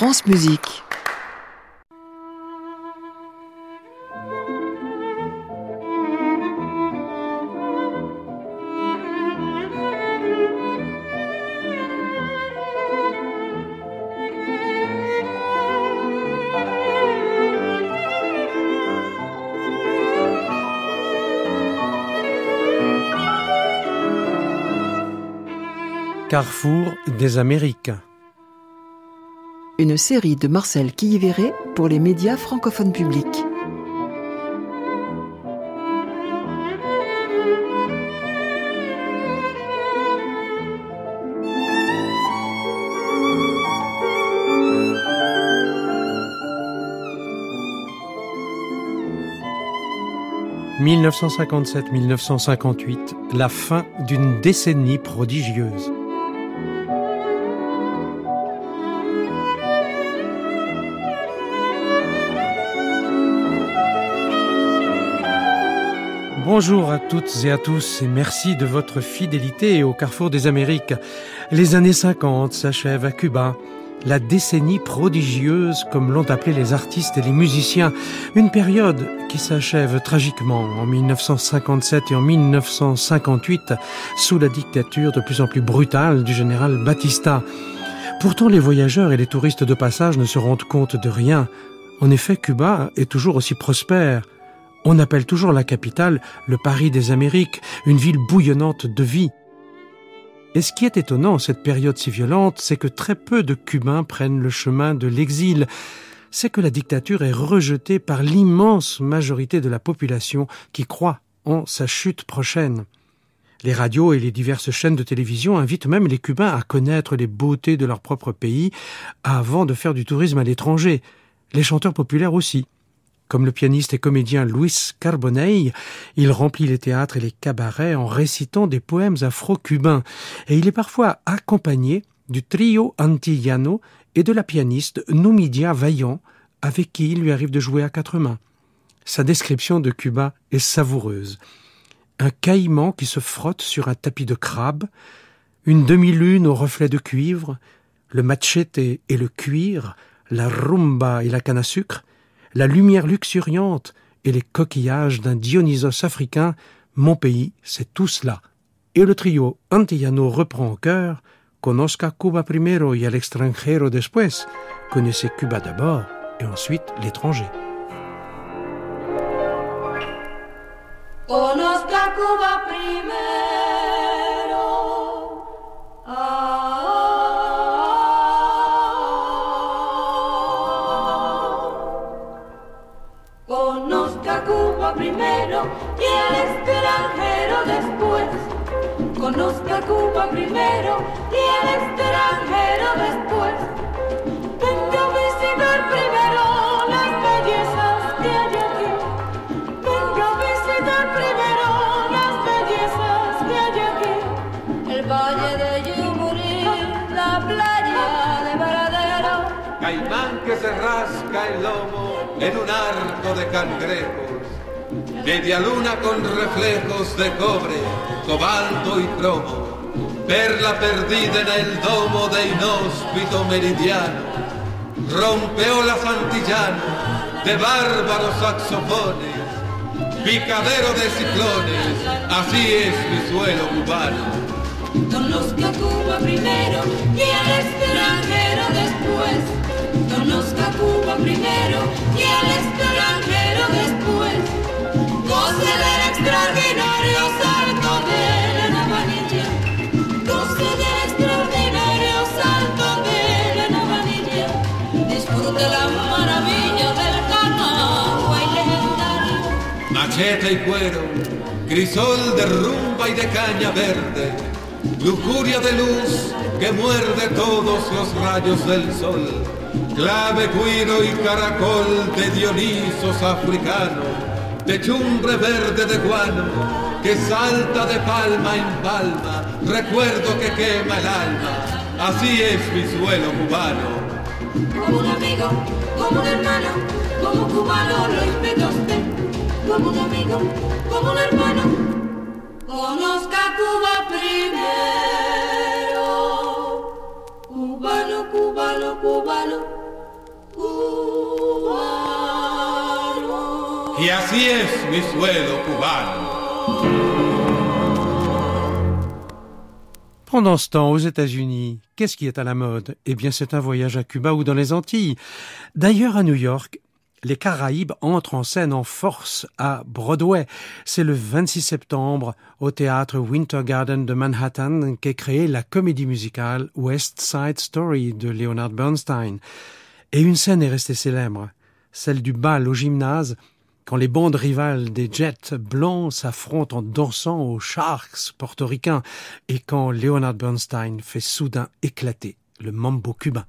France Musique. Carrefour des Amériques. Une série de Marcel Quilliveré pour les médias francophones publics. « 1957-1958, la fin d'une décennie prodigieuse. Bonjour à toutes et à tous et merci de votre fidélité au carrefour des Amériques. Les années 50 s'achèvent à Cuba. La décennie prodigieuse, comme l'ont appelé les artistes et les musiciens, une période qui s'achève tragiquement en 1957 et en 1958 sous la dictature de plus en plus brutale du général Batista. Pourtant, les voyageurs et les touristes de passage ne se rendent compte de rien. En effet, Cuba est toujours aussi prospère. On appelle toujours la capitale le Paris des Amériques, une ville bouillonnante de vie. Et ce qui est étonnant en cette période si violente, c'est que très peu de Cubains prennent le chemin de l'exil. C'est que la dictature est rejetée par l'immense majorité de la population qui croit en sa chute prochaine. Les radios et les diverses chaînes de télévision invitent même les Cubains à connaître les beautés de leur propre pays avant de faire du tourisme à l'étranger. Les chanteurs populaires aussi. Comme le pianiste et comédien Luis Carbonell, il remplit les théâtres et les cabarets en récitant des poèmes afro-cubains, et il est parfois accompagné du trio antillano et de la pianiste Numidia Vaillant, avec qui il lui arrive de jouer à quatre mains. Sa description de Cuba est savoureuse. Un caïman qui se frotte sur un tapis de crabe, une demi-lune au reflet de cuivre, le machete et le cuir, la rumba et la canne à sucre, la lumière luxuriante et les coquillages d'un Dionysos africain, mon pays, c'est tout cela. Et le trio antillano reprend en chœur Conozca Cuba primero y al extranjero después. Connaissez Cuba d'abord et ensuite l'étranger. Cuba primero. Extranjero después. Conozca Cuba primero y al extranjero después. Venga a visitar primero las bellezas que hay aquí. Venga a visitar primero las bellezas que hay aquí. El valle de Yumurí, la playa de Varadero. Caimán que se rasca el lomo en un arco de cangrejos. Media luna con reflejos de cobre, cobalto y cromo. Perla perdida en el domo de inhóspito meridiano. Rompeola santillano de bárbaros saxofones. Picadero de ciclones, así es mi suelo cubano. Conozca Cuba primero y al extranjero después. Conozca Cuba primero y al extranjero después. Y cuero, crisol de rumba y de caña verde, lujuria de luz que muerde todos los rayos del sol, clave, cuiro y caracol de Dionisos africano, techumbre verde de guano que salta de palma en palma, recuerdo que quema el alma, así es mi suelo cubano. Como un amigo, como un hermano, como cubano lo invita usted. Como un amigo, como un hermano. Conozca Cuba primero. Y así es mi suelo cubano. Pendant ce temps, aux États-Unis, qu'est-ce qui est à la mode? Eh bien, c'est un voyage à Cuba ou dans les Antilles. D'ailleurs, à New York, les Caraïbes entrent en scène en force à Broadway. C'est le 26 septembre au théâtre Winter Garden de Manhattan qu'est créée la comédie musicale West Side Story de Leonard Bernstein. Et une scène est restée célèbre, celle du bal au gymnase quand les bandes rivales des Jets blancs s'affrontent en dansant aux Sharks portoricains et quand Leonard Bernstein fait soudain éclater le mambo cubain.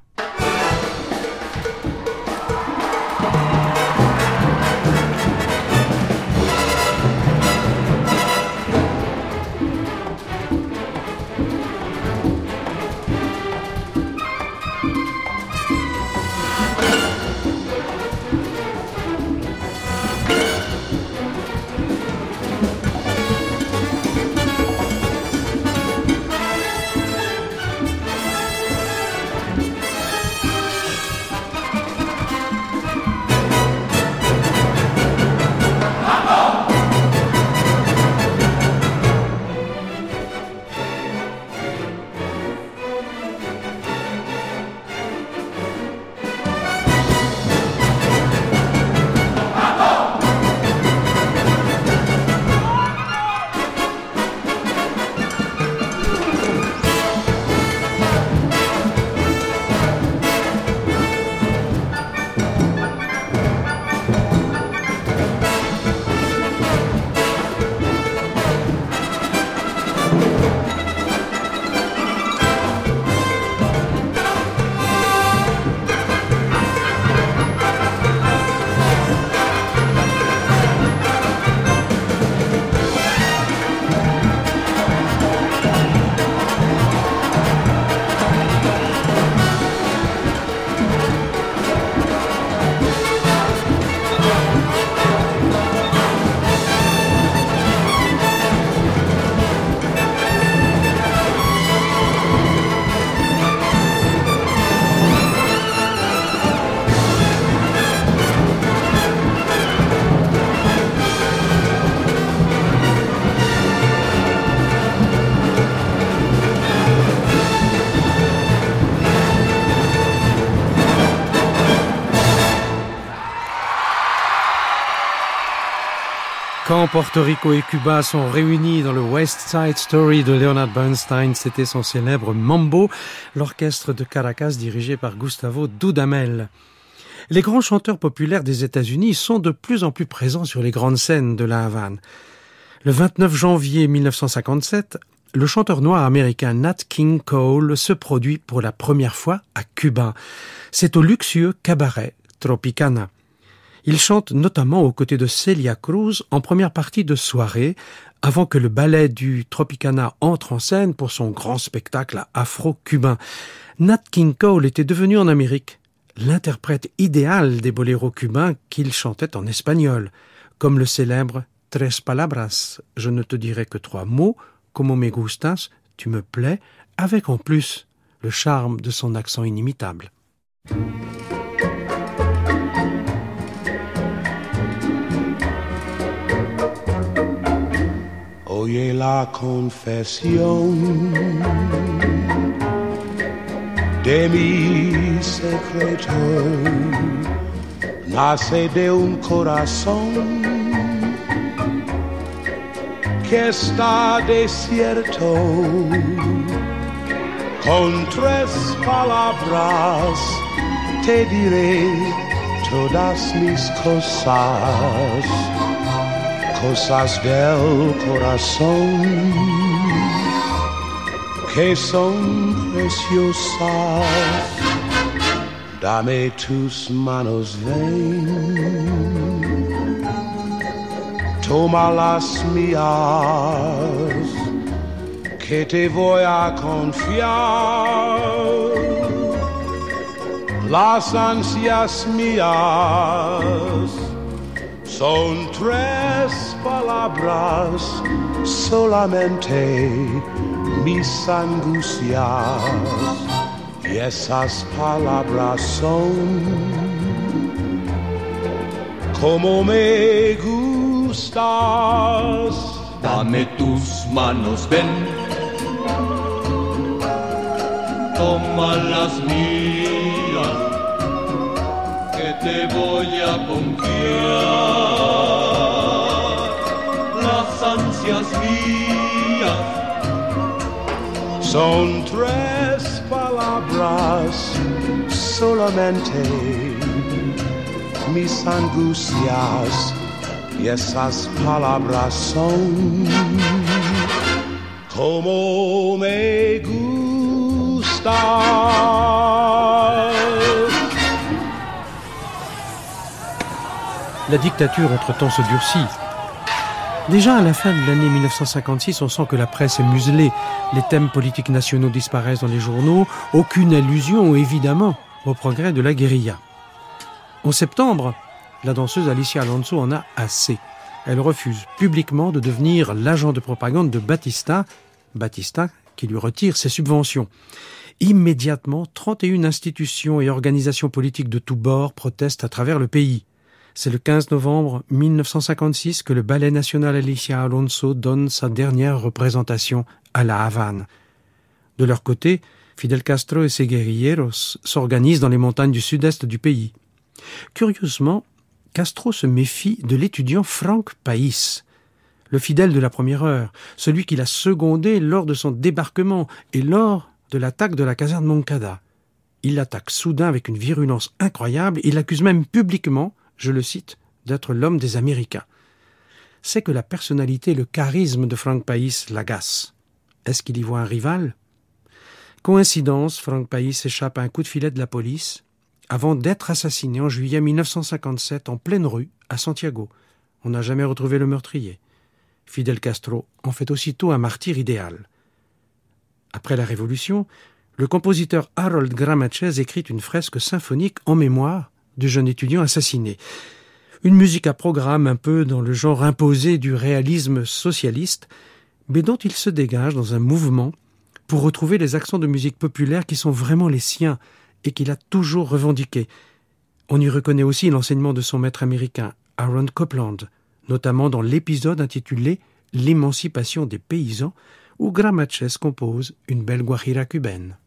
Quand Porto Rico et Cuba sont réunis dans le West Side Story de Leonard Bernstein, c'était son célèbre Mambo, l'orchestre de Caracas dirigé par Gustavo Dudamel. Les grands chanteurs populaires des États-Unis sont de plus en plus présents sur les grandes scènes de la Havane. Le 29 janvier 1957, le chanteur noir américain Nat King Cole se produit pour la première fois à Cuba. C'est au luxueux cabaret Tropicana. Il chante notamment aux côtés de Celia Cruz en première partie de soirée, avant que le ballet du Tropicana entre en scène pour son grand spectacle afro-cubain. Nat King Cole était devenu en Amérique l'interprète idéal des boléros cubains qu'il chantait en espagnol, comme le célèbre Tres palabras, je ne te dirai que trois mots, como me gustas, tu me plais, avec en plus le charme de son accent inimitable. La confesión de mi secreto, nace de un corazón que está desierto. Con tres palabras te diré todas mis cosas cosas del corazón que son preciosas. Dame tus manos, ven, toma las mías, que te voy a confiar. Las ansias mías son tres palabras solamente mis angustias y esas palabras son como me gustas. Dame tus manos, ven. Toma las mías, que te voy a confiar. Mías son tres palabras solamente. Mis angustias y esas palabras son como me gustas. La dictature entre-temps se durcit. Déjà à la fin de l'année 1956, on sent que la presse est muselée, les thèmes politiques nationaux disparaissent dans les journaux, aucune allusion évidemment au progrès de la guérilla. En septembre, la danseuse Alicia Alonso en a assez. Elle refuse publiquement de devenir l'agent de propagande de Batista, Batista qui lui retire ses subventions. Immédiatement, 31 institutions et organisations politiques de tous bords protestent à travers le pays. C'est le 15 novembre 1956 que le Ballet national Alicia Alonso donne sa dernière représentation à La Havane. De leur côté, Fidel Castro et ses guerrilleros s'organisent dans les montagnes du sud-est du pays. Curieusement, Castro se méfie de l'étudiant Frank País, le fidèle de la première heure, celui qu'il a secondé lors de son débarquement et lors de l'attaque de la caserne Moncada. Il l'attaque soudain avec une virulence incroyable, il l'accuse même publiquement je le cite, d'être l'homme des Américains. C'est que la personnalité et le charisme de Frank País l'agacent. Est-ce qu'il y voit un rival? Coïncidence, Frank País échappe à un coup de filet de la police avant d'être assassiné en juillet 1957 en pleine rue à Santiago. On n'a jamais retrouvé le meurtrier. Fidel Castro en fait aussitôt un martyr idéal. Après la Révolution, le compositeur Harold Gramachez écrit une fresque symphonique en mémoire du jeune étudiant assassiné. Une musique à programme un peu dans le genre imposé du réalisme socialiste, mais dont il se dégage dans un mouvement pour retrouver les accents de musique populaire qui sont vraiment les siens et qu'il a toujours revendiqués. On y reconnaît aussi l'enseignement de son maître américain, Aaron Copland, notamment dans l'épisode intitulé L'émancipation des paysans, où Gramachez compose une belle guajira cubaine.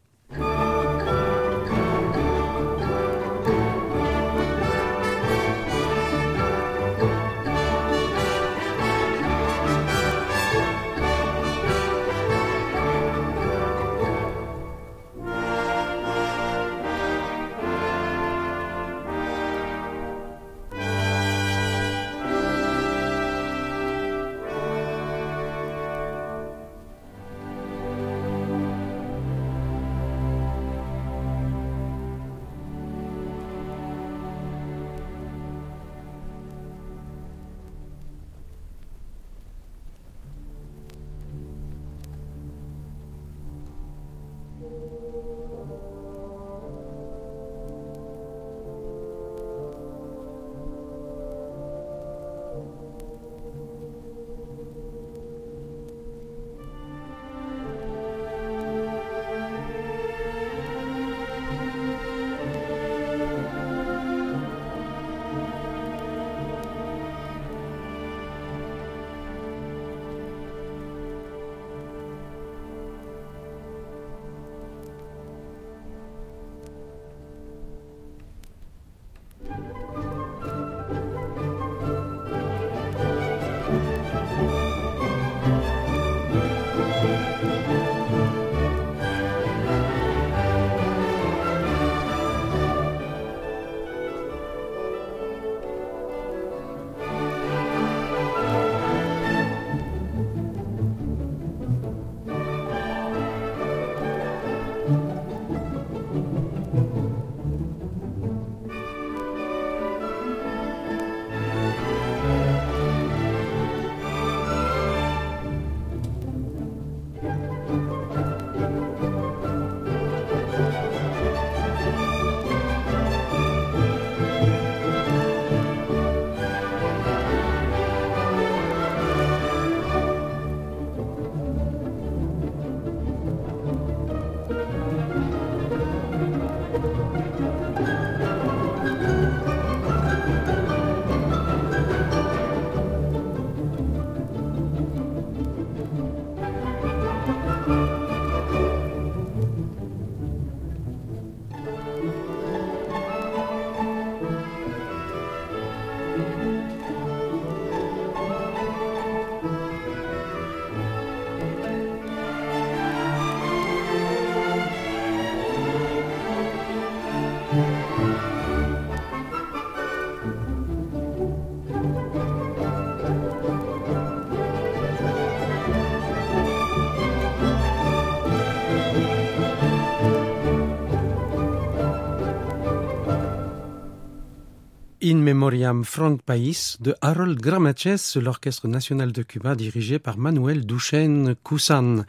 In Memoriam Frank País de Harold Gramaches, l'Orchestre national de Cuba dirigé par Manuel Duchesne Coussan.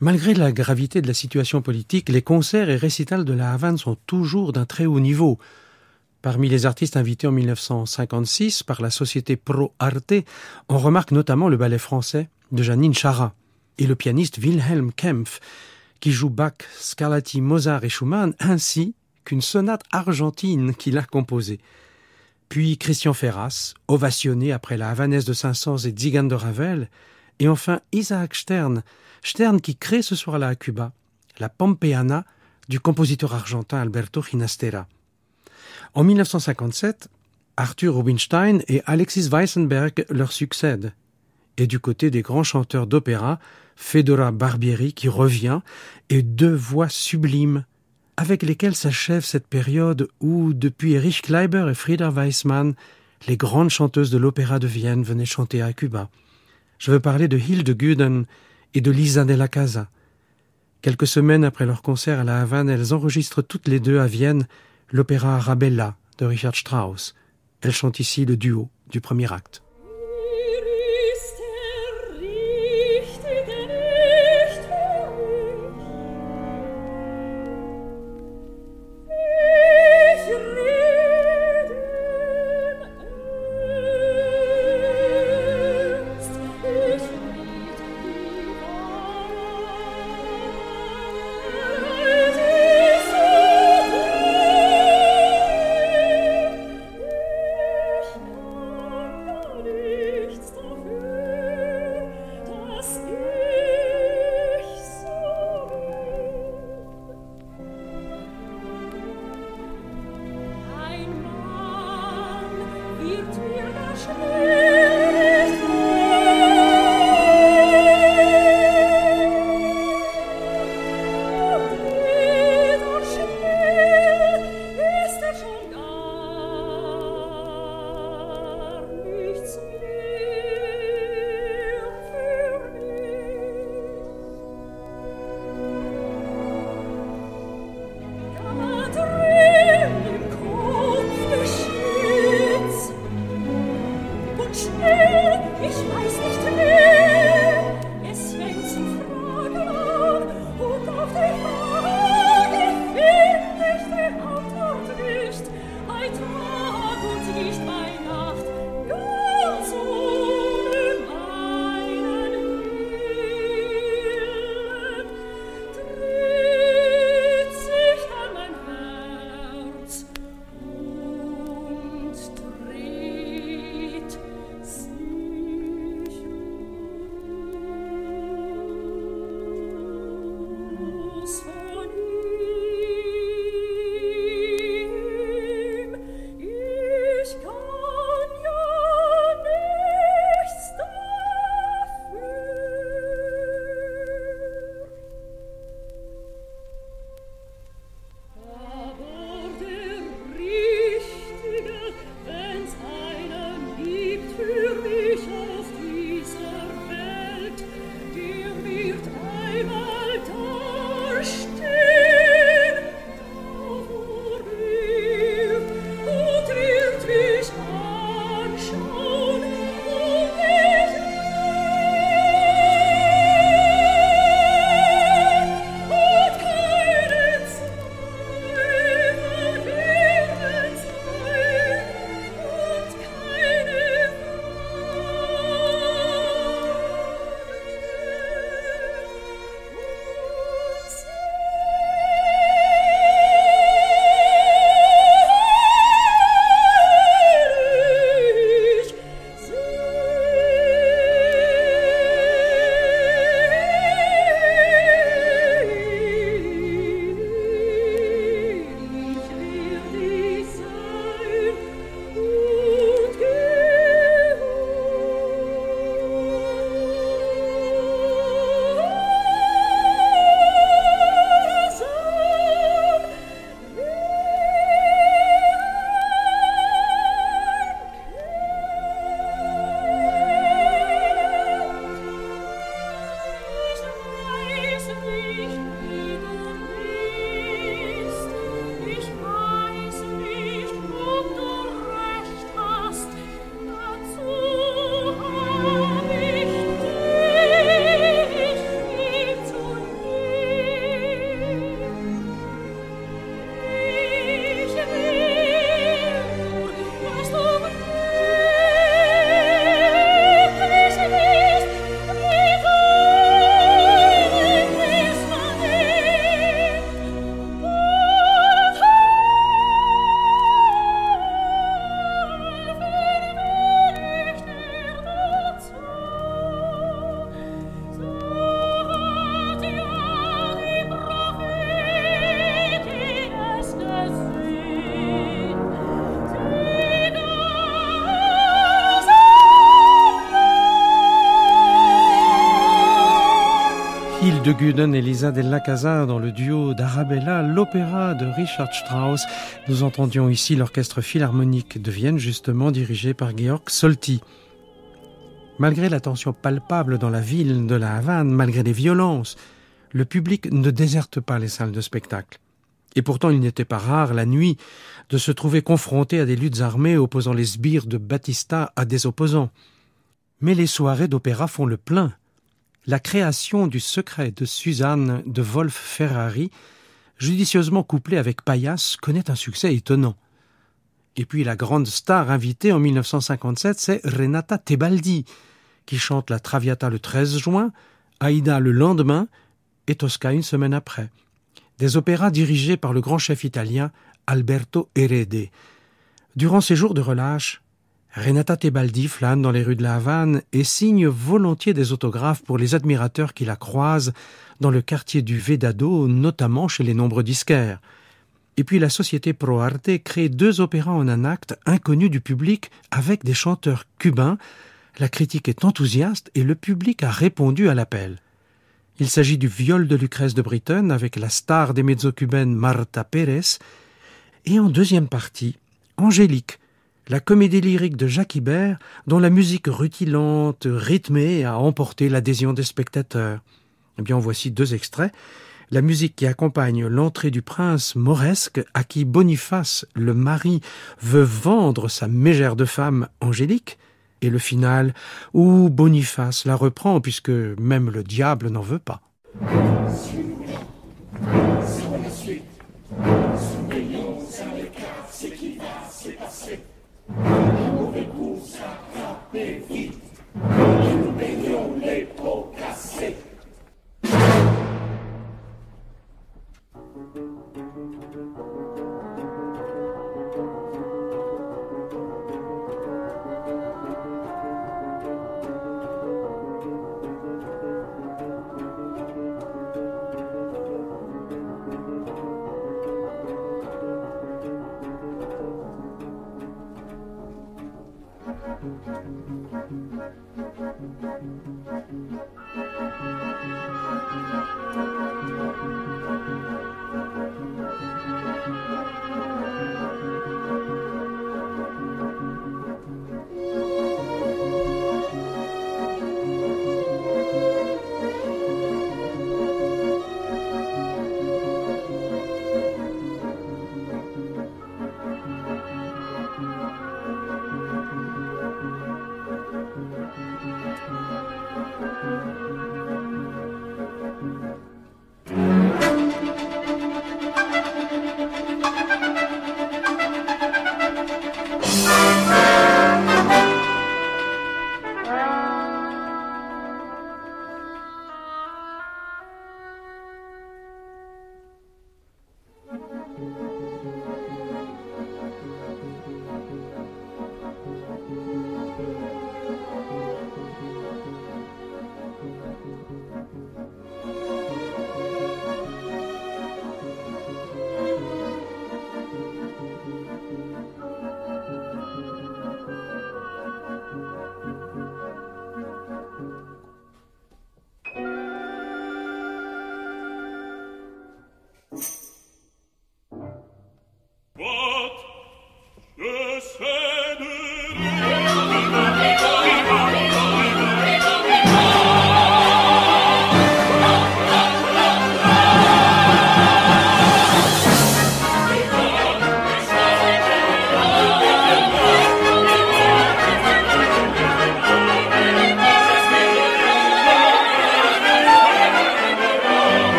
Malgré la gravité de la situation politique, les concerts et récitals de la Havane sont toujours d'un très haut niveau. Parmi les artistes invités en 1956 par la société Pro Arte, on remarque notamment le ballet français de Janine Chara et le pianiste Wilhelm Kempf, qui joue Bach, Scarlatti, Mozart et Schumann, ainsi qu'une sonate argentine qu'il a composée. Puis Christian Ferras, ovationné après la Havanaise de Saint-Saëns et Zigane de Ravel, et enfin Isaac Stern, Stern qui crée ce soir-là à Cuba la Pampeana du compositeur argentin Alberto Ginastera. En 1957, Arthur Rubinstein et Alexis Weissenberg leur succèdent. Et du côté des grands chanteurs d'opéra, Fedora Barbieri qui revient, et deux voix sublimes avec lesquels s'achève cette période où, depuis Erich Kleiber et Frieda Weissmann, les grandes chanteuses de l'opéra de Vienne venaient chanter à Cuba. Je veux parler de Hilde Guden et de Lisa de la Casa. Quelques semaines après leur concert à la Havane, elles enregistrent toutes les deux à Vienne l'opéra Arabella de Richard Strauss. Elles chantent ici le duo du premier acte. Schnell, ich weiß nicht mehr. Guden et Lisa Della Casa dans le duo d'Arabella, l'opéra de Richard Strauss. Nous entendions ici l'orchestre philharmonique de Vienne, justement dirigé par Georg Solti. Malgré la tension palpable dans la ville de la Havane, malgré les violences, le public ne déserte pas les salles de spectacle. Et pourtant, il n'était pas rare, la nuit, de se trouver confronté à des luttes armées opposant les sbires de Battista à des opposants. Mais les soirées d'opéra font le plein. La création du secret de Suzanne de Wolf Ferrari, judicieusement couplée avec Payas, connaît un succès étonnant. Et puis la grande star invitée en 1957, c'est Renata Tebaldi, qui chante la Traviata le 13 juin, Aïda le lendemain et Tosca une semaine après. Des opéras dirigés par le grand chef italien Alberto Herede. Durant ces jours de relâche, Renata Tebaldi flâne dans les rues de la Havane et signe volontiers des autographes pour les admirateurs qui la croisent dans le quartier du Vedado, notamment chez les nombreux disquaires. Et puis la société Pro Arte crée deux opéras en un acte inconnus du public avec des chanteurs cubains. La critique est enthousiaste et le public a répondu à l'appel. Il s'agit du viol de Lucrèce de Britton avec la star des mezzo-cubaines Marta Pérez. Et en deuxième partie, Angélique, la comédie lyrique de Jacques Ibert, dont la musique rutilante, rythmée, a emporté l'adhésion des spectateurs. Eh bien, voici deux extraits. La musique qui accompagne l'entrée du prince mauresque à qui Boniface, le mari, veut vendre sa mégère de femme Angélique, et le final où Boniface la reprend puisque même le diable n'en veut pas.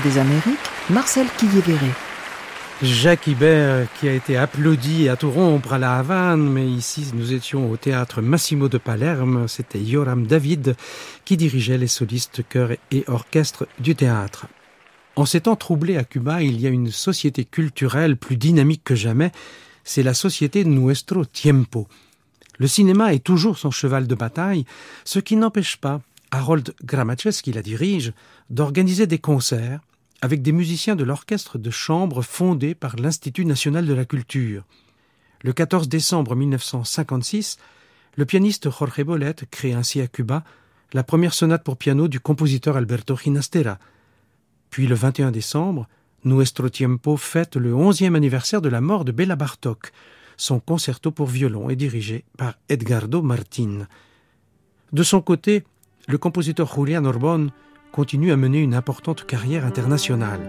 Des Amériques, Marcel Quillévéré. Jacques Ibert qui a été applaudi à tout rompre à la Havane, mais ici nous étions au théâtre Massimo de Palerme, c'était Yoram David qui dirigeait les solistes, chœurs et orchestres du théâtre. En ces temps troublés à Cuba, il y a une société culturelle plus dynamique que jamais, c'est la société Nuestro Tiempo. Le cinéma est toujours son cheval de bataille, ce qui n'empêche pas Harold Gramaches, qui la dirige, d'organiser des concerts, avec des musiciens de l'orchestre de chambre fondé par l'Institut national de la culture. Le 14 décembre 1956, le pianiste Jorge Bolet crée ainsi à Cuba la première sonate pour piano du compositeur Alberto Ginastera. Puis le 21 décembre, Nuestro Tiempo fête le 11e anniversaire de la mort de Bela Bartok. Son concerto pour violon est dirigé par Edgardo Martin. De son côté, le compositeur Julian Orbon continue à mener une importante carrière internationale.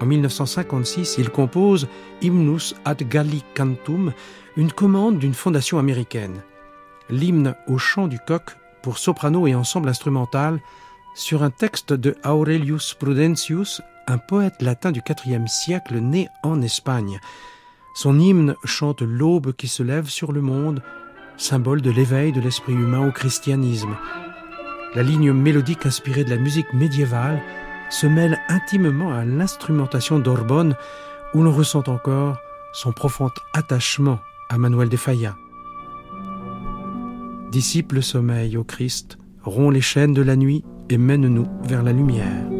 En 1956, il compose Hymnus ad Gallicantum, une commande d'une fondation américaine. L'hymne au chant du coq pour soprano et ensemble instrumental sur un texte de Aurelius Prudentius, un poète latin du IVe siècle né en Espagne. Son hymne chante l'aube qui se lève sur le monde, symbole de l'éveil de l'esprit humain au christianisme. La ligne mélodique inspirée de la musique médiévale se mêle intimement à l'instrumentation d'Orbonne où l'on ressent encore son profond attachement à Manuel de Falla. Dissipe le sommeil au Christ, rompt les chaînes de la nuit et mène-nous vers la lumière.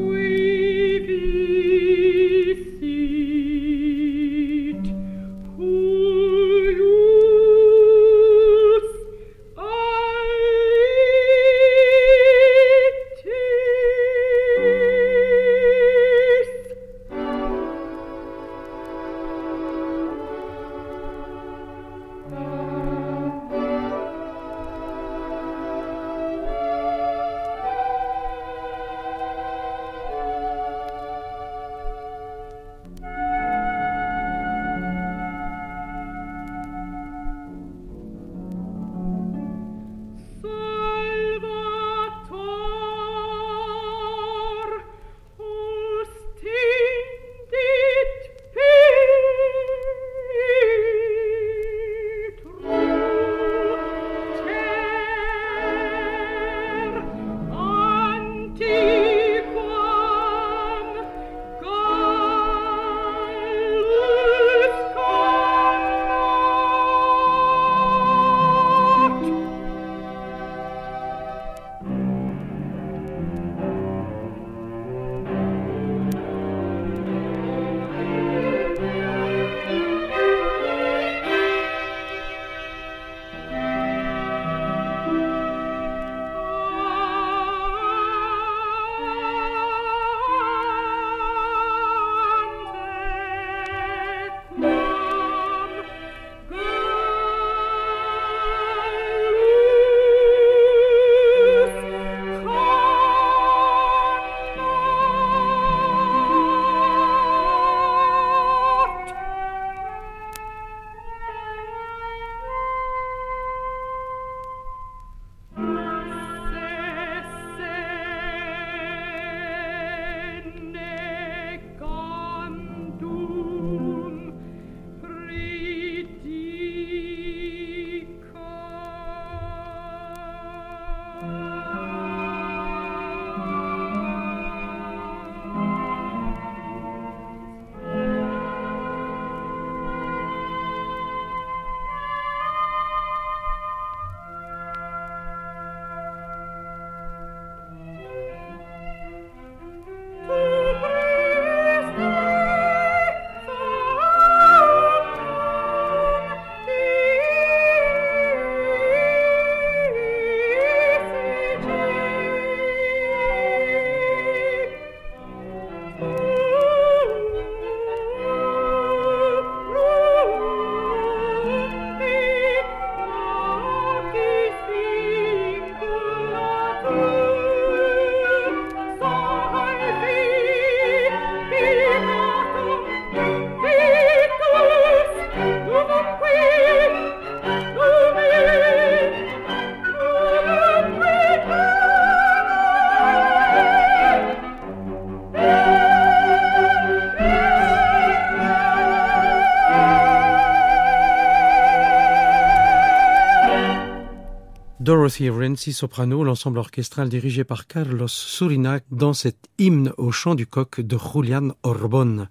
Dorothy Renzi soprano, l'ensemble orchestral dirigé par Carlos Surinac dans cet hymne au chant du coq de Julian Orbon.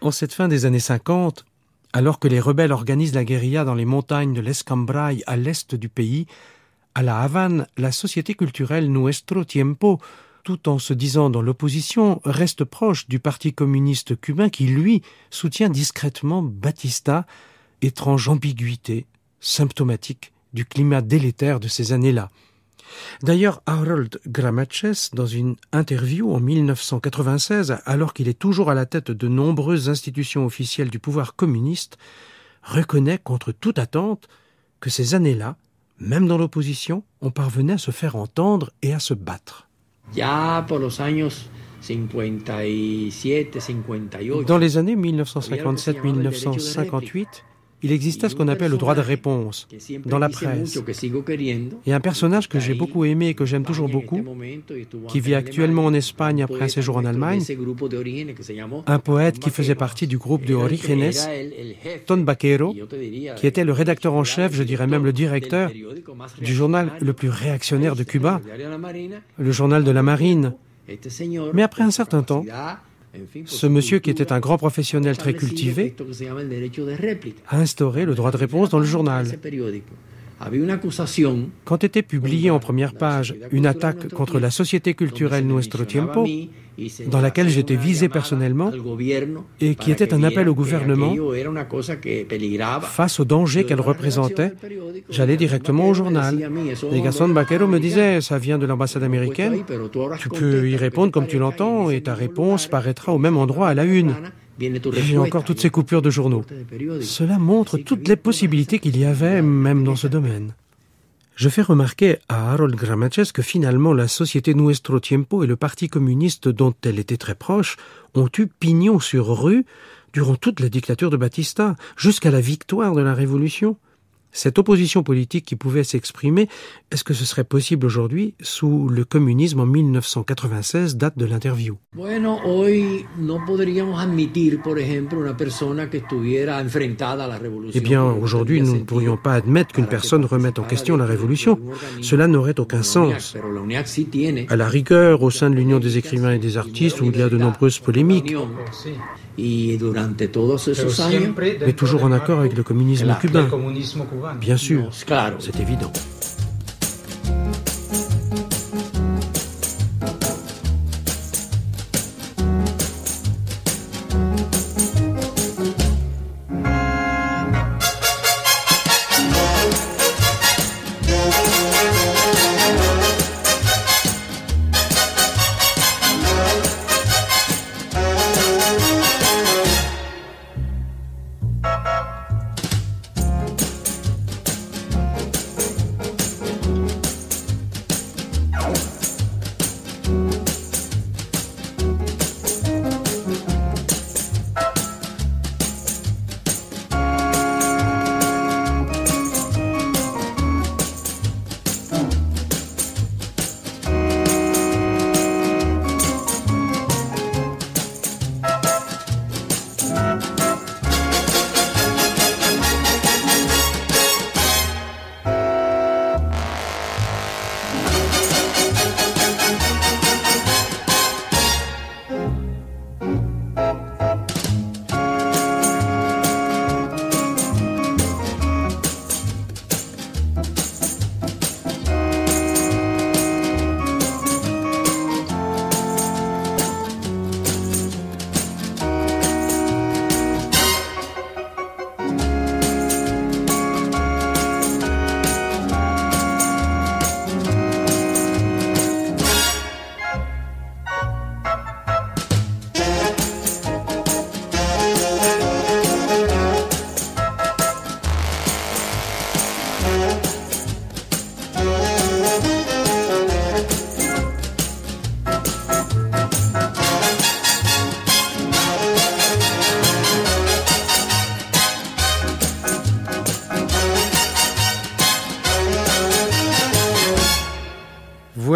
En cette fin des années 50, alors que les rebelles organisent la guérilla dans les montagnes de l'Escambray à l'est du pays, à La Havane, la société culturelle Nuestro Tiempo, tout en se disant dans l'opposition, reste proche du Parti communiste cubain qui, lui, soutient discrètement Batista, étrange ambiguïté, symptomatique du climat délétère de ces années-là. D'ailleurs, Harold Gramaches, dans une interview en 1996, alors qu'il est toujours à la tête de nombreuses institutions officielles du pouvoir communiste, reconnaît contre toute attente que ces années-là, même dans l'opposition, on parvenait à se faire entendre et à se battre. Ya por los años 57, 58. Dans les années 1957-1958, il existait ce qu'on appelle le droit de réponse dans la presse. Et un personnage que j'ai beaucoup aimé et que j'aime toujours beaucoup, qui vit actuellement en Espagne après un séjour en Allemagne, un poète qui faisait partie du groupe de Orígenes, Ton Baquero, qui était le rédacteur en chef, je dirais même le directeur, du journal le plus réactionnaire de Cuba, le journal de la marine. Mais après un certain temps, ce monsieur, qui était un grand professionnel très cultivé, a instauré le droit de réponse dans le journal. Quand était publiée en première page une attaque contre la société culturelle Nuestro Tiempo, dans laquelle j'étais visé personnellement, et qui était un appel au gouvernement face au danger qu'elle représentait, j'allais directement au journal. Et Gaston Baquero me disait, ça vient de l'ambassade américaine, tu peux y répondre comme tu l'entends, et ta réponse paraîtra au même endroit à la une. J'ai encore toutes ces coupures de journaux. Cela montre toutes les possibilités qu'il y avait, même dans ce domaine. Je fais remarquer à Harold Gramaches que finalement la société Nuestro Tiempo et le Parti communiste dont elle était très proche ont eu pignon sur rue durant toute la dictature de Batista, jusqu'à la victoire de la Révolution. Cette opposition politique qui pouvait s'exprimer, est-ce que ce serait possible aujourd'hui sous le communisme en 1996, date de l'interview? Bueno, hoy no podríamos admitir, por ejemplo, una persona que estuviera enfrentada a la revolución. Eh bien, aujourd'hui, nous ne pourrions pas admettre qu'une personne remette en question la révolution. Cela n'aurait aucun sens. À la rigueur, au sein de l'Union des écrivains et des artistes, où il y a de nombreuses polémiques, mais toujours en accord avec le communisme cubain. Bien sûr, c'est évident.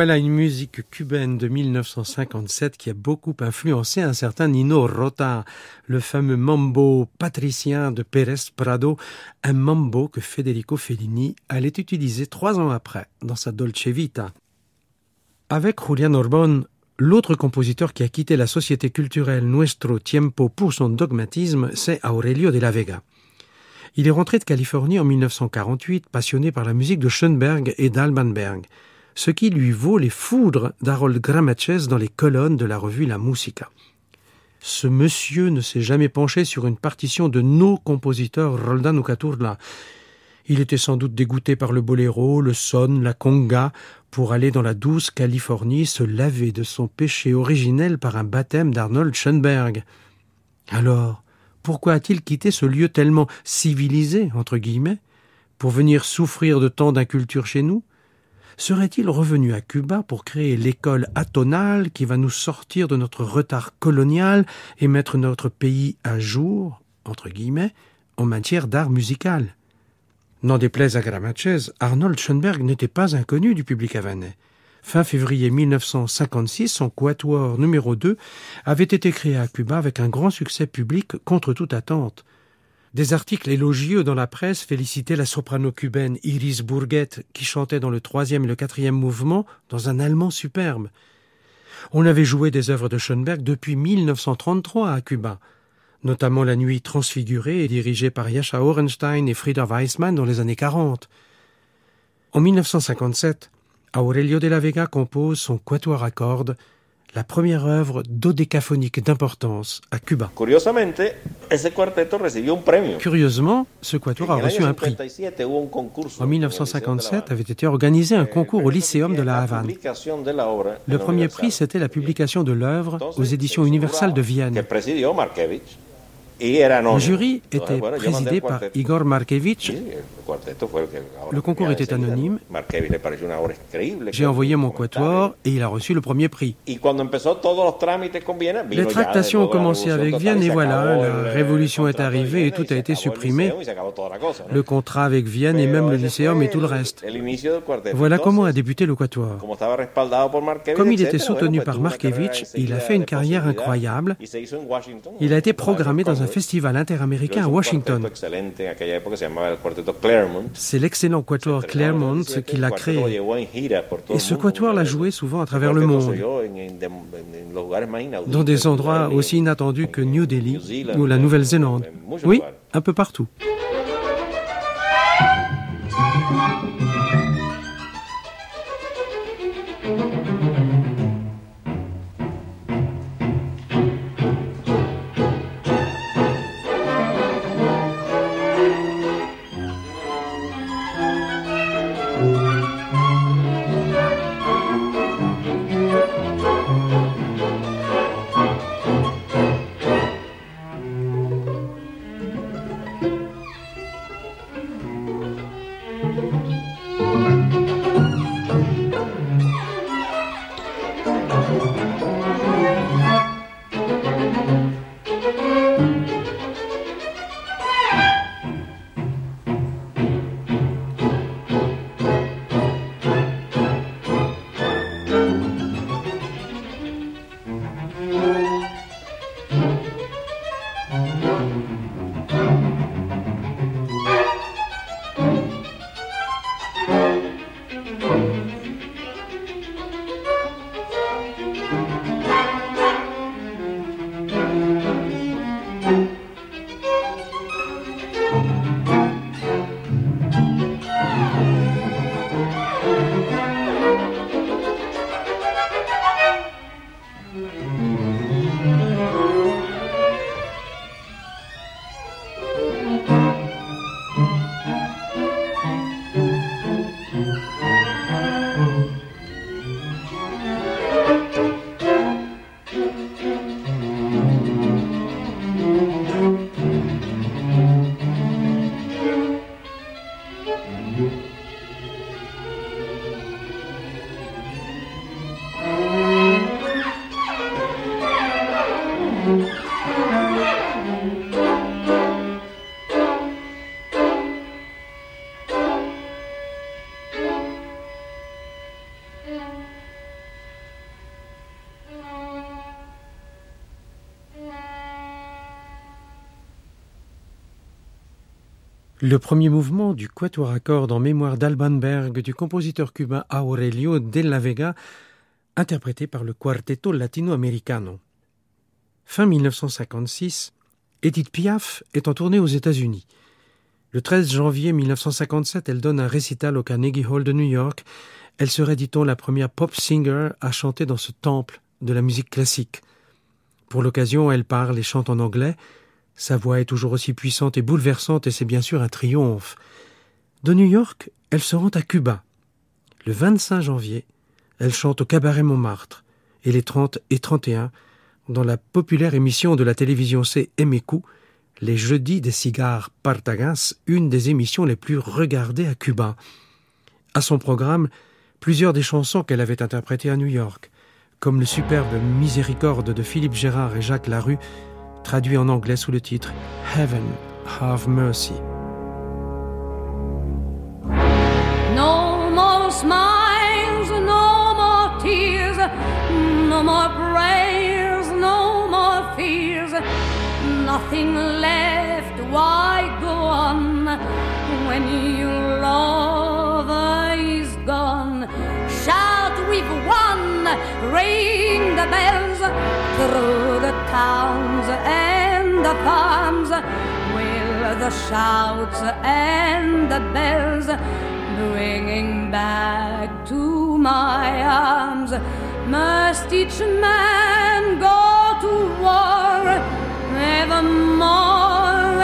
Voilà une musique cubaine de 1957 qui a beaucoup influencé un certain Nino Rota, le fameux mambo patricien de Pérez Prado, un mambo que Federico Fellini allait utiliser trois ans après dans sa Dolce Vita. Avec Julian Orbon, l'autre compositeur qui a quitté la société culturelle Nuestro Tiempo pour son dogmatisme, c'est Aurelio de la Vega. Il est rentré de Californie en 1948, passionné par la musique de Schoenberg et d'Alban Berg ce qui lui vaut les foudres d'Harold Gramatches dans les colonnes de la revue La Musica. Ce monsieur ne s'est jamais penché sur une partition de nos compositeurs Roldan ou. Il était sans doute dégoûté par le boléro, le son, la conga, pour aller dans la douce Californie se laver de son péché originel par un baptême d'Arnold Schoenberg. Alors, pourquoi a-t-il quitté ce lieu tellement civilisé, entre guillemets, pour venir souffrir de tant d'inculture chez nous? Serait-il revenu à Cuba pour créer l'école atonale qui va nous sortir de notre retard colonial et mettre notre pays à jour, entre guillemets, en matière d'art musical? N'en déplaise à Gramatches, Arnold Schoenberg n'était pas inconnu du public havanais. Fin février 1956, son quatuor numéro 2 avait été créé à Cuba avec un grand succès public contre toute attente. Des articles élogieux dans la presse félicitaient la soprano cubaine Iris Bourguet qui chantait dans le troisième et le quatrième mouvement dans un allemand superbe. On avait joué des œuvres de Schoenberg depuis 1933 à Cuba, notamment La Nuit transfigurée dirigée par Yasha Orenstein et Frieda Weissmann dans les années 40. En 1957, Aurelio de la Vega compose son quatuor à cordes la première œuvre dodécaphonique d'importance à Cuba. Curieusement, ce quatuor a reçu un prix. En 1957 avait été organisé un concours au Lycéum de la Havane. Le premier prix, c'était la publication de l'œuvre aux éditions universelles de Vienne. Le jury était présidé par Igor Markevich. Le concours était anonyme. J'ai envoyé mon quatuor et il a reçu le premier prix. Les tractations ont commencé avec Vienne et voilà, la révolution est arrivée et tout a été supprimé. Le contrat avec Vienne et même le lycéum et tout le reste. Voilà comment a débuté le quatuor. Comme il était soutenu par Markevich, il a fait une carrière incroyable. Il a été programmé dans un festival interaméricain à Washington. C'est l'excellent quatuor Claremont qui l'a créé. Et ce quatuor l'a joué souvent à travers le monde, dans des endroits aussi inattendus que New Delhi ou la Nouvelle-Zélande. Oui, un peu partout. Le premier mouvement du quatuor à cordes en mémoire d'Alban Berg du compositeur cubain Aurelio de la Vega, interprété par le Quartetto Latino-Americano. Fin 1956, Edith Piaf est en tournée aux États-Unis. Le 13 janvier 1957, elle donne un récital au Carnegie Hall de New York. Elle serait, dit-on, la première pop singer à chanter dans ce temple de la musique classique. Pour l'occasion, elle parle et chante en anglais, sa voix est toujours aussi puissante et bouleversante et c'est bien sûr un triomphe. De New York, elle se rend à Cuba. Le 25 janvier, elle chante au cabaret Montmartre et les 30 et 31 dans la populaire émission de la télévision C Emecu, les jeudis des cigares Partagas, une des émissions les plus regardées à Cuba. À son programme, plusieurs des chansons qu'elle avait interprétées à New York, comme le superbe Miséricorde de Philippe Gérard et Jacques Larue, traduit en anglais sous le titre Heaven, Have Mercy. No more smiles, no more tears, no more prayers, no more fears, nothing left. Why go on when your lover Ring the bells through the towns and the farms. Will the shouts and the bells bringing back to my arms? Must each man go to war evermore,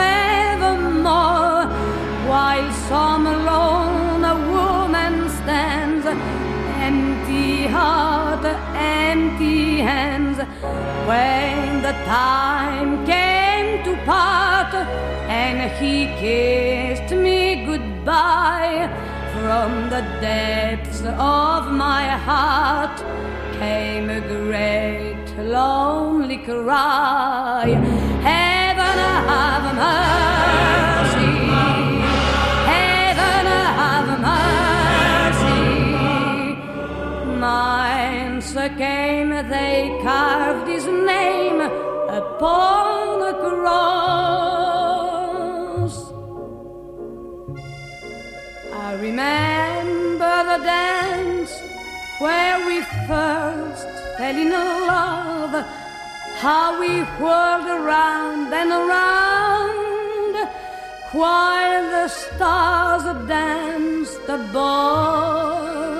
evermore, while some heart, empty hands. When the time came to part, and he kissed me goodbye, from the depths of my heart came a great lonely cry. Heaven have mercy. Mines came, they carved his name upon a cross. I remember the dance where we first fell in love, how we whirled around and around while the stars danced above.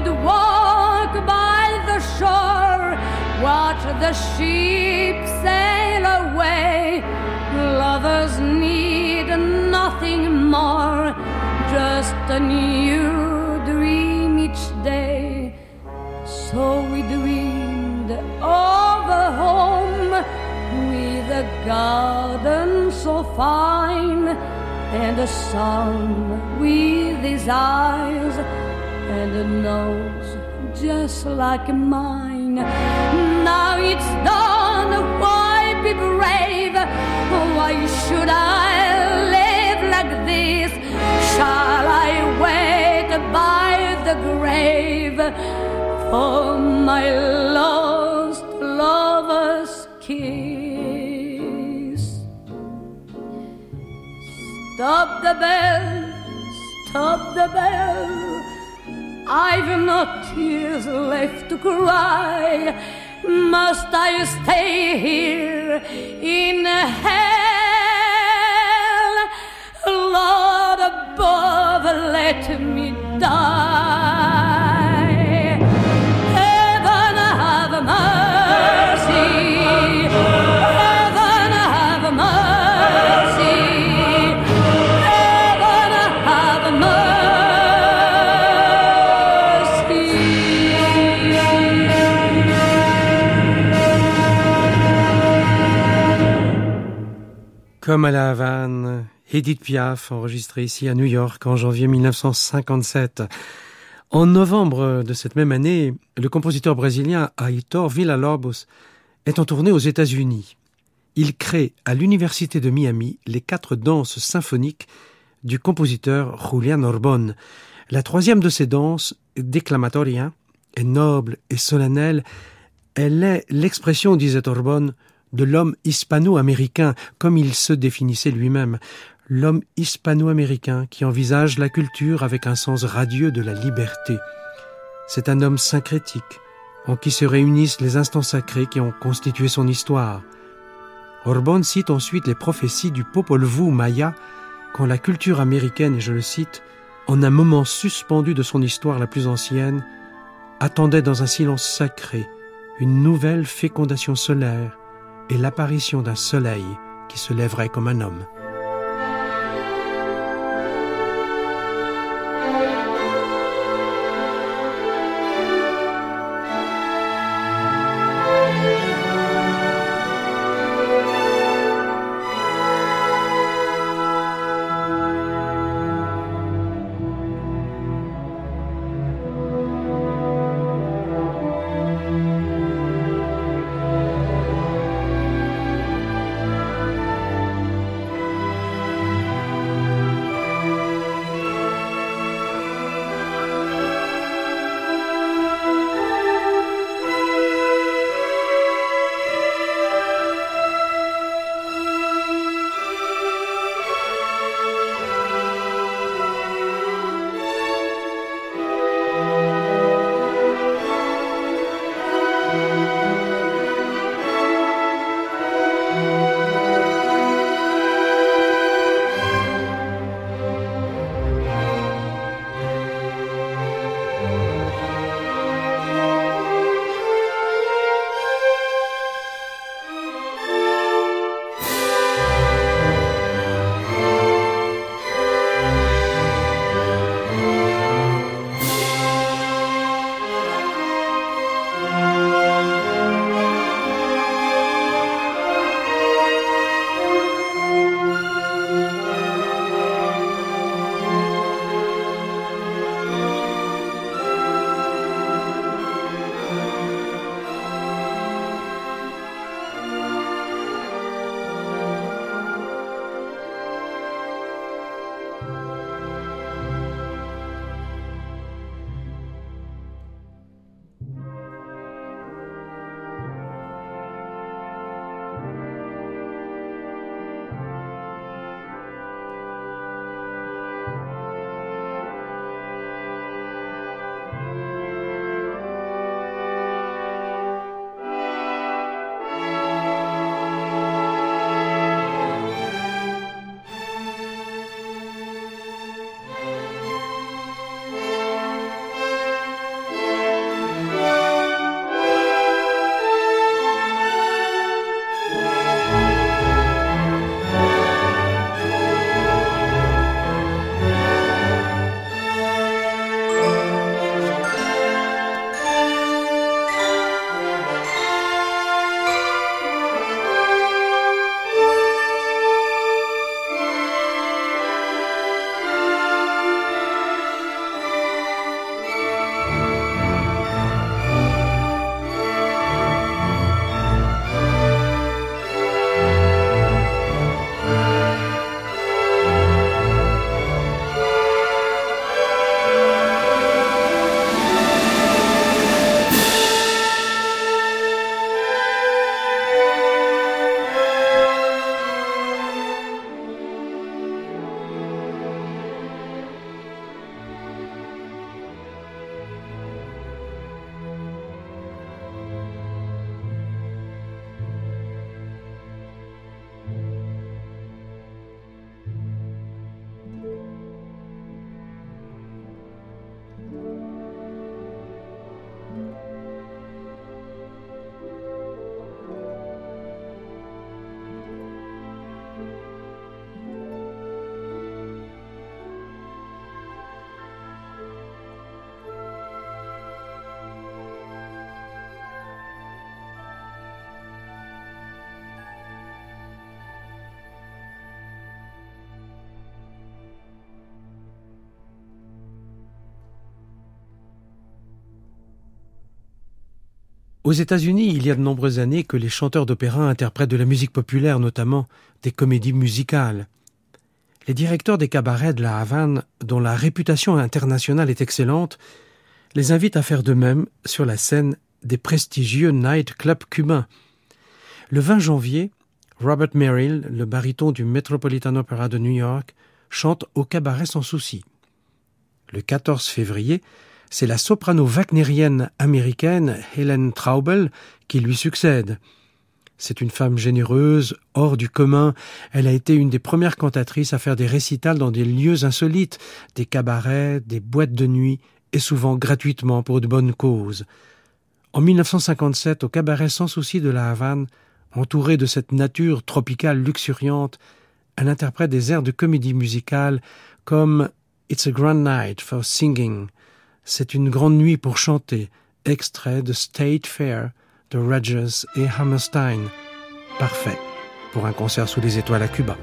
Would walk by the shore, watch the sheep sail away. Lovers need nothing more, just a new dream each day. So we dreamed of a home with a garden so fine and a son with his eyes and a nose just like mine. Now it's done, why be brave? Why should I live like this? Shall I wait by the grave for my lost lover's kiss? Stop the bell, stop the bell. I've no tears left to cry. Must I stay here in hell? Lord above, let me die. Comme à la Havane, Edith Piaf, enregistrée ici à New York en janvier 1957. En novembre de cette même année, le compositeur brésilien Aitor Villa-Lobos est en tournée aux États-Unis. Il crée à l'université de Miami les quatre danses symphoniques du compositeur Julian Orbon. La troisième de ces danses, déclamatoria, est noble et solennelle. Elle est l'expression, disait Orbon, de l'homme hispano-américain, comme il se définissait lui-même, l'homme hispano-américain qui envisage la culture avec un sens radieux de la liberté. C'est un homme syncrétique, en qui se réunissent les instants sacrés qui ont constitué son histoire. Orban cite ensuite les prophéties du Popol Vuh Maya, quand la culture américaine, et je le cite, en un moment suspendu de son histoire la plus ancienne, attendait dans un silence sacré une nouvelle fécondation solaire et l'apparition d'un soleil qui se lèverait comme un homme. Aux États-Unis, il y a de nombreuses années que les chanteurs d'opéra interprètent de la musique populaire, notamment des comédies musicales. Les directeurs des cabarets de la Havane, dont la réputation internationale est excellente, les invitent à faire de même sur la scène des prestigieux night clubs cubains. Le 20 janvier, Robert Merrill, le baryton du Metropolitan Opera de New York, chante au cabaret sans souci. Le 14 février, c'est la soprano wagnérienne américaine Helen Traubel qui lui succède. C'est une femme généreuse, hors du commun. Elle a été une des premières cantatrices à faire des récitals dans des lieux insolites, des cabarets, des boîtes de nuit, et souvent gratuitement pour de bonnes causes. En 1957, au cabaret sans souci de la Havane, entourée de cette nature tropicale luxuriante, elle interprète des airs de comédie musicale comme It's a Grand Night for Singing. C'est une grande nuit pour chanter, extrait de State Fair de Rogers et Hammerstein. Parfait pour un concert sous les étoiles à Cuba.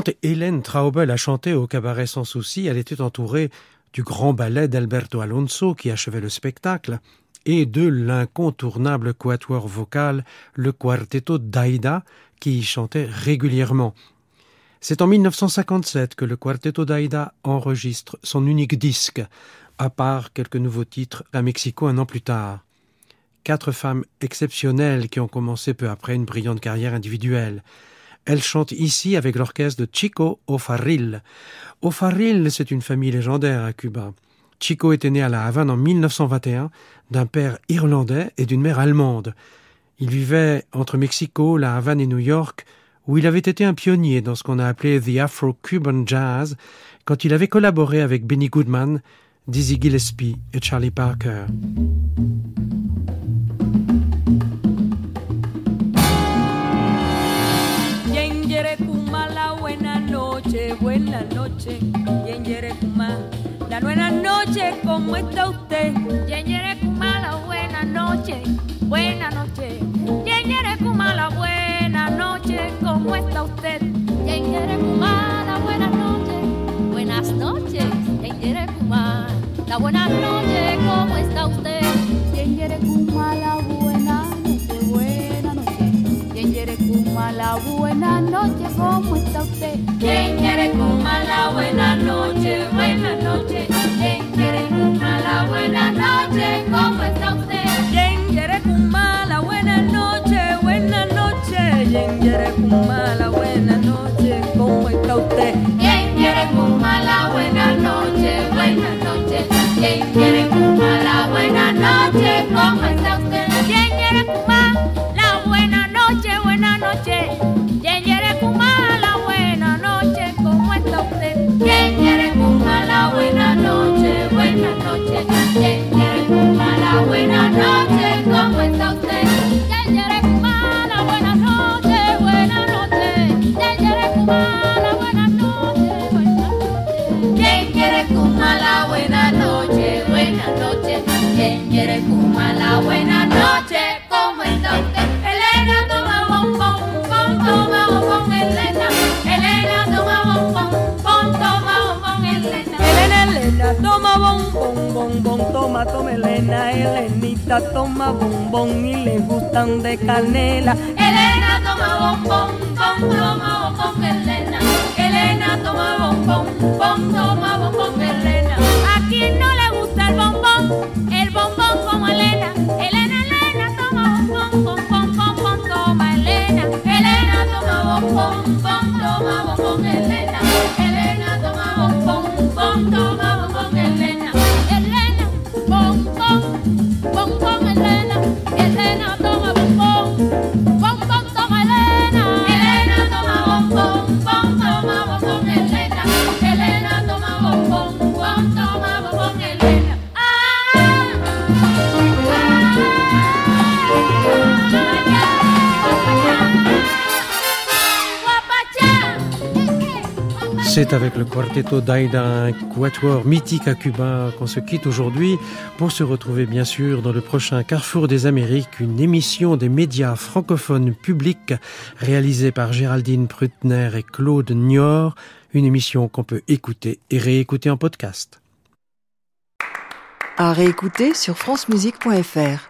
Quand Hélène Traubel a chanté au cabaret sans souci, elle était entourée du grand ballet d'Alberto Alonso qui achevait le spectacle et de l'incontournable quatuor vocal, le quartetto d'Aida, qui y chantait régulièrement. C'est en 1957 que le quartetto d'Aida enregistre son unique disque, à part quelques nouveaux titres à Mexico un an plus tard. Quatre femmes exceptionnelles qui ont commencé peu après une brillante carrière individuelle. Elles chantent ici avec l'orchestre de Chico O'Farrill. O'Farrill, c'est une famille légendaire à Cuba. Chico était né à La Havane en 1921 d'un père irlandais et d'une mère allemande. Il vivait entre Mexico, La Havane et New York, où il avait été un pionnier dans ce qu'on a appelé The Afro-Cuban Jazz, quand il avait collaboré avec Benny Goodman, Dizzy Gillespie et Charlie Parker. llevó en la noche y en La buena noche, ¿cómo está usted? Y en la buena noche, buena noche. Y en la buena noche, ¿cómo está usted? Y en la buena noche, buenas noches. Y en la buena noche, ¿cómo está usted? Y en la buena Buena noche, ¿cómo está usted? ¿Quién quiere Kuma la buena noche? Buena noche. ¿Quién quiere Kuma la buena noche? ¿Cómo está usted? ¿Quién quiere Kuma la buena noche? Buena noche. ¿Quién quiere Kuma la buena noche? ¿Cómo está usted? ¿Quién quiere Kuma la buena noche? Buena noche. ¿Quién quiere Kuma la buena noche? ¿Cómo está usted? ¿Quién quiere Kuma noche. ¿Quién quiere la buena noche? ¿Cómo está usted? ¿Quién quiere la buena noche? Buena noche. ¿Quién quiere? Elenita toma bombón y le gustan de canela. Elena toma bombón, bom, toma bombón, Elena. Elena toma bombón, bom, toma bombón, Elena. ¿A quién no le gusta el bombón? El bombón como Elena. Elena, Elena toma bombón, bombón, bombón, toma Elena. Elena toma bombón, bom, toma bombón. Elena C'est avec le quartetto d'Aida, un quatuor mythique à Cuba, qu'on se quitte aujourd'hui pour se retrouver bien sûr dans le prochain Carrefour des Amériques, une émission des médias francophones publics réalisée par Géraldine Prutner et Claude Nior, une émission qu'on peut écouter et réécouter en podcast. À réécouter sur francemusique.fr.